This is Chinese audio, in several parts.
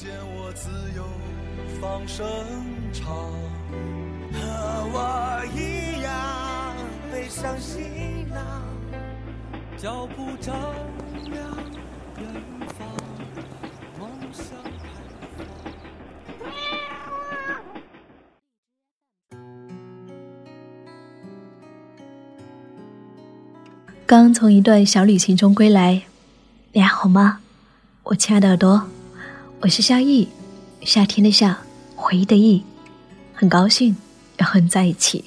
见我自由放声唱，和我一样背上行囊，脚步丈量。刚从一段小旅行中归来，你还好吗？我亲爱的耳朵，我是夏意，夏天的夏，回忆的忆，很高兴要和你在一起。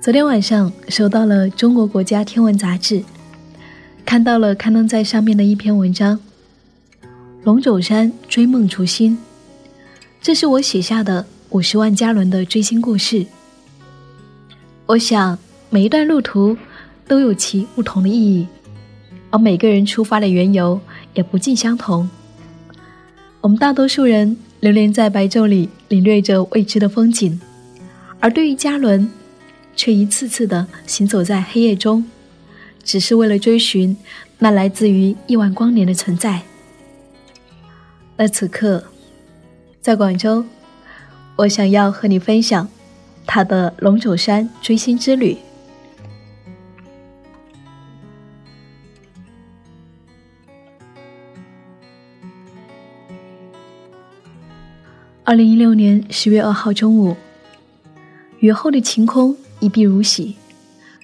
昨天晚上收到了中国国家天文杂志，看到了刊登在上面的一篇文章《龙肘山追梦逐星》，这是我写下的五十万加仑的追星故事。我想。每一段路途都有其不同的意义，而每个人出发的缘由也不尽相同。我们大多数人流连在白昼里，领略着未知的风景；而对于嘉伦，却一次次的行走在黑夜中，只是为了追寻那来自于亿万光年的存在。那此刻，在广州，我想要和你分享他的龙肘山追星之旅。二零一六年十月二号中午，雨后的晴空一碧如洗，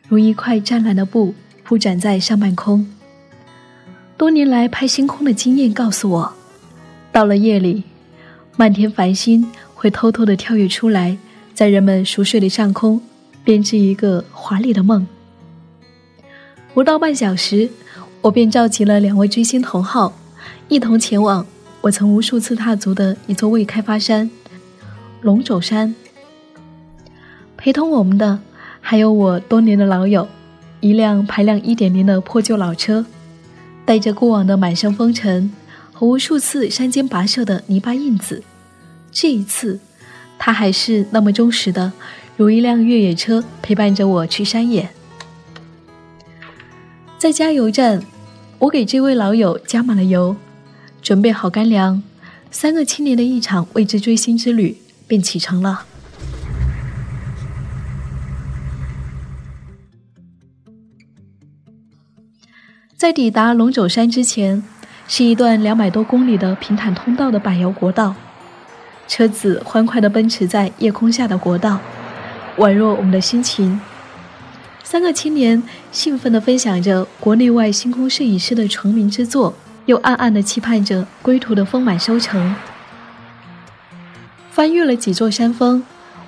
如一块湛蓝的布铺展在上半空。多年来拍星空的经验告诉我，到了夜里，漫天繁星会偷偷的跳跃出来，在人们熟睡的上空编织一个华丽的梦。不到半小时，我便召集了两位追星同好，一同前往。我曾无数次踏足的一座未开发山——龙肘山。陪同我们的还有我多年的老友，一辆排量一点零的破旧老车，带着过往的满身风尘和无数次山间跋涉的泥巴印子。这一次，他还是那么忠实的，如一辆越野车陪伴着我去山野。在加油站，我给这位老友加满了油。准备好干粮，三个青年的一场未知追星之旅便启程了。在抵达龙肘山之前，是一段两百多公里的平坦通道的柏油国道，车子欢快地奔驰在夜空下的国道，宛若我们的心情。三个青年兴奋地分享着国内外星空摄影师的成名之作。又暗暗地期盼着归途的丰满收成。翻越了几座山峰，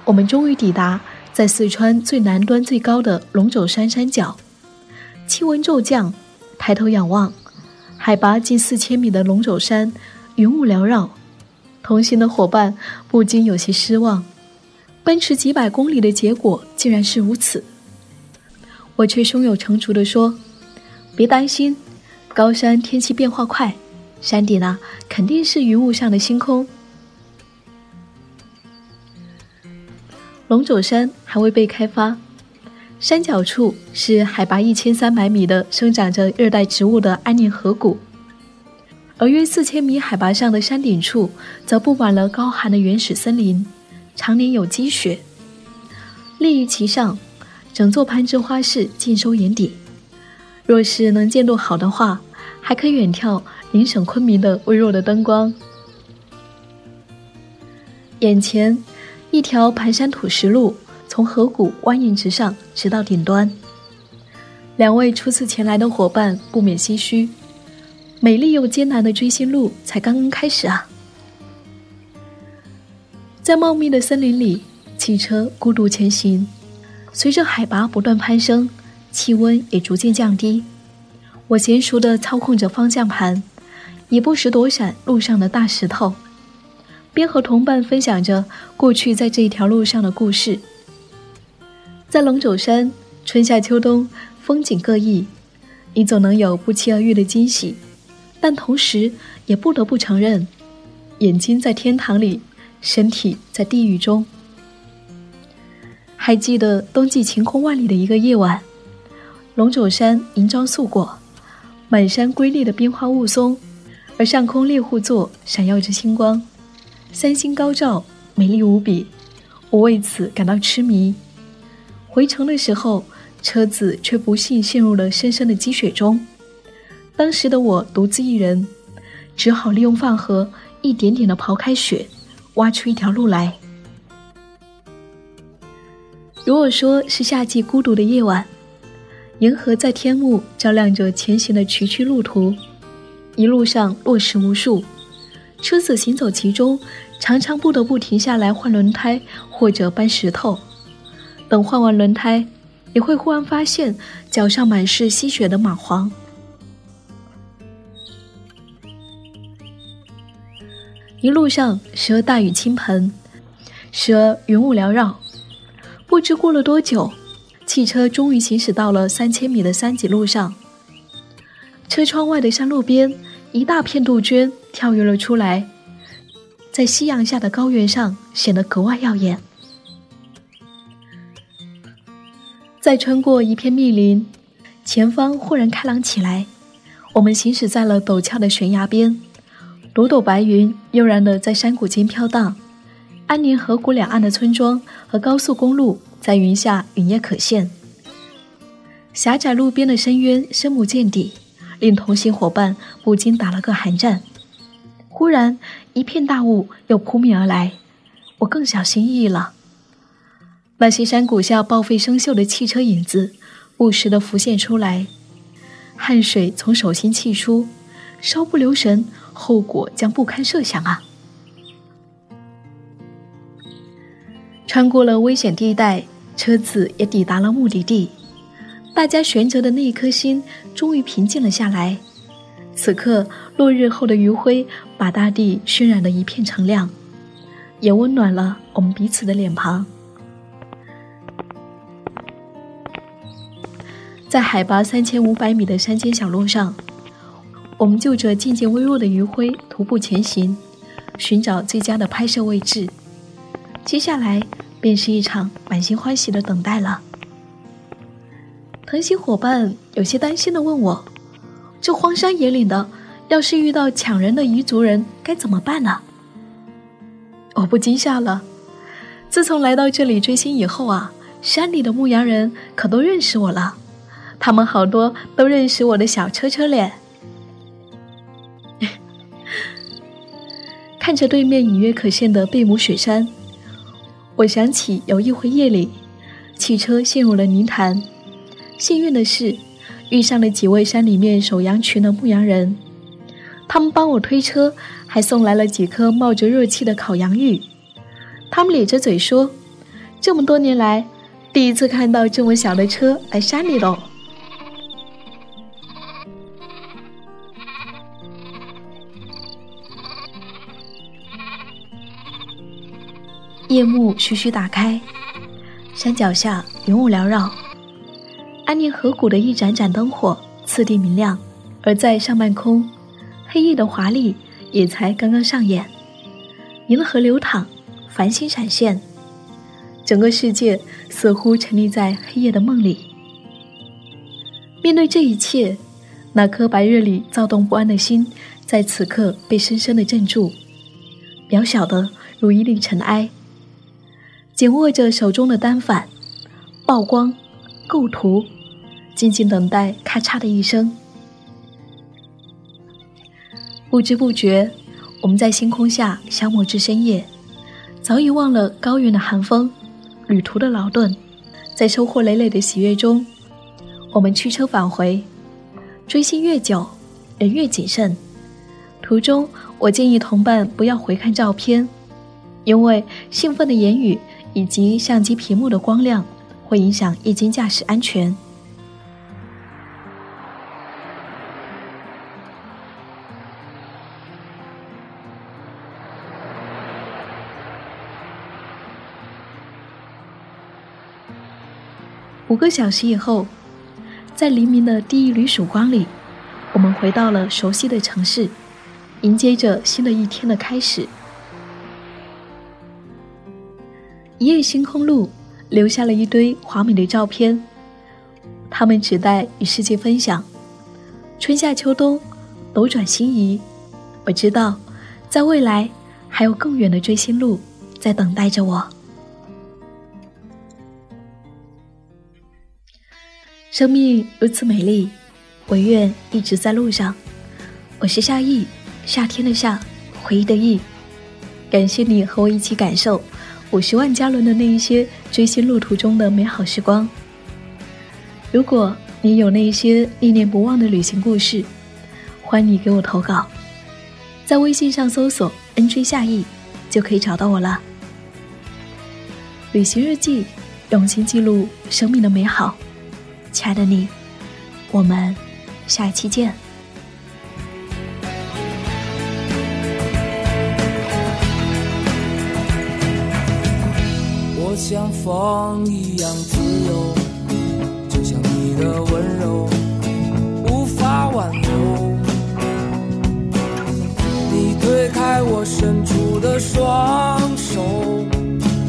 我们终于抵达在四川最南端最高的龙肘山山脚。气温骤降，抬头仰望，海拔近四千米的龙肘山，云雾缭绕。同行的伙伴不禁有些失望，奔驰几百公里的结果竟然是如此。我却胸有成竹地说：“别担心。”高山天气变化快，山顶呢肯定是云雾上的星空。龙肘山还未被开发，山脚处是海拔一千三百米的生长着热带植物的安宁河谷，而约四千米海拔上的山顶处则布满了高寒的原始森林，常年有积雪。立于其上，整座攀枝花市尽收眼底。若是能见度好的话，还可远眺邻省昆明的微弱的灯光。眼前，一条盘山土石路从河谷蜿蜒直上，直到顶端。两位初次前来的伙伴不免唏嘘：美丽又艰难的追星路才刚刚开始啊！在茂密的森林里，汽车孤独前行，随着海拔不断攀升。气温也逐渐降低，我娴熟地操控着方向盘，也不时躲闪路上的大石头，边和同伴分享着过去在这一条路上的故事。在龙肘山，春夏秋冬风景各异，你总能有不期而遇的惊喜，但同时也不得不承认，眼睛在天堂里，身体在地狱中。还记得冬季晴空万里的一个夜晚，龙肘山银装素裹，满山瑰丽的冰花雾凇，而上空猎户座闪耀着星光，三星高照，美丽无比，我为此感到痴迷。回城的时候，车子却不幸陷入了深深的积雪中。当时的我独自一人，只好利用饭盒一点点的刨开雪，挖出一条路来。如果说是夏季孤独的夜晚，银河在天幕照亮着前行的崎岖路途，一路上落石无数，车子行走其中，常常不得不停下来换轮胎或者搬石头。等换完轮胎，也会忽然发现脚上满是吸血的蚂蟥。一路上时而大雨倾盆，时而云雾缭绕。不知过了多久，汽车终于行驶到了三千米的山脊路上。车窗外的山路边，一大片杜鹃跳跃了出来，在夕阳下的高原上显得格外耀眼。再穿过一片密林，前方忽然开朗起来。我们行驶在了陡峭的悬崖边，朵朵白云悠然地在山谷间飘荡。安宁河谷两岸的村庄和高速公路在云下隐约可现。狭窄路边的深渊深不见底，令同行伙伴不禁打了个寒战。忽然，一片大雾又扑面而来，我更小心翼翼了。那些山谷下报废生锈的汽车影子，不时地浮现出来，汗水从手心沁出，稍不留神，后果将不堪设想啊！穿过了危险地带，车子也抵达了目的地，大家悬着的那一颗心终于平静了下来。此刻，落日后的余晖把大地渲染得一片澄亮，也温暖了我们彼此的脸庞。在海拔三千五百米的山间小路上，我们就着渐渐微弱的余晖徒步前行，寻找最佳的拍摄位置。接下来便是一场满心欢喜的等待了。同行伙伴有些担心的问我：“这荒山野岭的，要是遇到抢人的彝族人，该怎么办呢？”我不禁笑了。自从来到这里追星以后啊，山里的牧羊人可都认识我了。他们好多都认识我的小车车脸。看着对面隐约可见的贝母雪山，我想起有一回夜里，汽车陷入了泥潭。幸运的是，遇上了几位山里面守羊群的牧羊人，他们帮我推车，还送来了几颗冒着热气的烤羊芋。他们咧着嘴说：“这么多年来，第一次看到这么小的车来山里喽。”夜幕徐徐打开，山脚下云雾缭绕，安宁河谷的一盏盏灯火次第明亮，而在上半空，黑夜的华丽也才刚刚上演。银河流淌，繁星闪现，整个世界似乎沉溺在黑夜的梦里。面对这一切，那颗白日里躁动不安的心，在此刻被深深的镇住，渺小的如一粒尘埃。紧握着手中的单反，曝光、构图，静静等待咔嚓的一声。不知不觉，我们在星空下消磨至深夜，早已忘了高原的寒风、旅途的劳顿。在收获累累的喜悦中，我们驱车返回。追星越久，人越谨慎。途中，我建议同伴不要回看照片，因为兴奋的言语。以及相机屏幕的光亮会影响夜间驾驶安全。五个小时以后在黎明的第一缕曙光里我们回到了熟悉的城市迎接着新的一天的开始。一夜星空路留下了一堆华美的照片，他们只待与世界分享。春夏秋冬，斗转星移，我知道，在未来还有更远的追星路在等待着我。生命如此美丽，我愿一直在路上。我是夏意，夏天的夏，回忆的忆。感谢你和我一起感受。五十万加仑的那一些追星路途中的美好时光。如果你有那一些念念不忘的旅行故事，欢迎你给我投稿，在微信上搜索 “nj 夏意”就可以找到我了。旅行日记，用心记录生命的美好。亲爱的你，我们下一期见。我像风一样自由，就像你的温柔无法挽留。你推开我伸出的双手，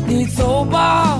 你走吧。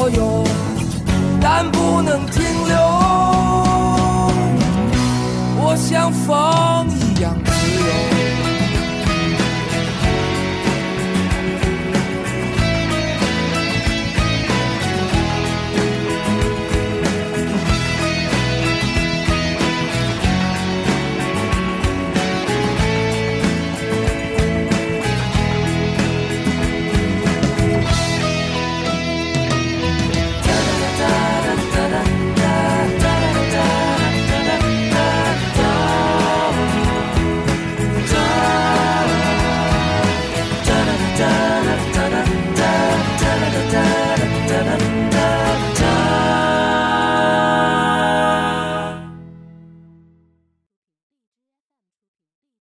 所有，但不能停留。我像风。